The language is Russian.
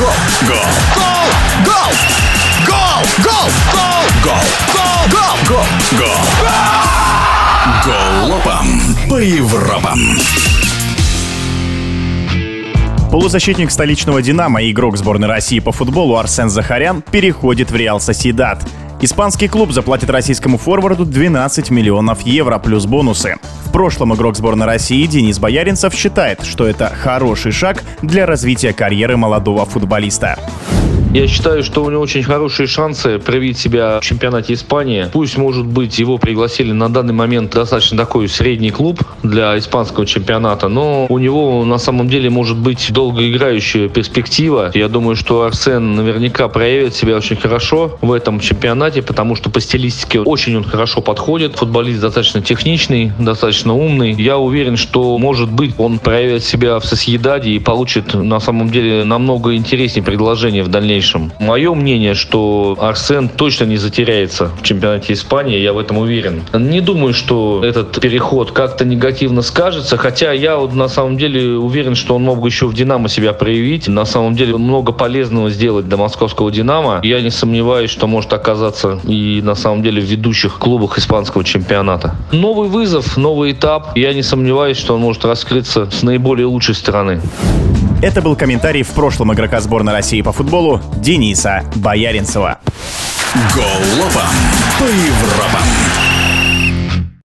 Гол! Гол! Гол! Гол! Гол! Гол! Гол! Гол! Гол! Гол! Гол! Голопом по Европам. Полузащитник столичного «Динамо» и игрок сборной России по футболу Арсен Захарян переходит в «Реал Соседат». Испанский клуб заплатит российскому форварду 12 миллионов евро плюс бонусы. В прошлом игрок сборной России Денис Бояринцев считает, что это хороший шаг для развития карьеры молодого футболиста. Я считаю, что у него очень хорошие шансы проявить себя в чемпионате Испании. Пусть, может быть, его пригласили на данный момент достаточно такой средний клуб для испанского чемпионата, но у него на самом деле может быть долгоиграющая перспектива. Я думаю, что Арсен наверняка проявит себя очень хорошо в этом чемпионате, потому что по стилистике очень он хорошо подходит. Футболист достаточно техничный, достаточно умный. Я уверен, что, может быть, он проявит себя в Сосъедаде и получит на самом деле намного интереснее предложение в дальнейшем. Мое мнение, что Арсен точно не затеряется в чемпионате Испании, я в этом уверен. Не думаю, что этот переход как-то негативно скажется, хотя я вот на самом деле уверен, что он мог бы еще в «Динамо» себя проявить. На самом деле много полезного сделать для московского «Динамо». Я не сомневаюсь, что может оказаться и на самом деле в ведущих клубах испанского чемпионата. Новый вызов, новый этап. Я не сомневаюсь, что он может раскрыться с наиболее лучшей стороны. Это был комментарий в прошлом игрока сборной России по футболу Дениса Бояринцева. Голопом по Европам.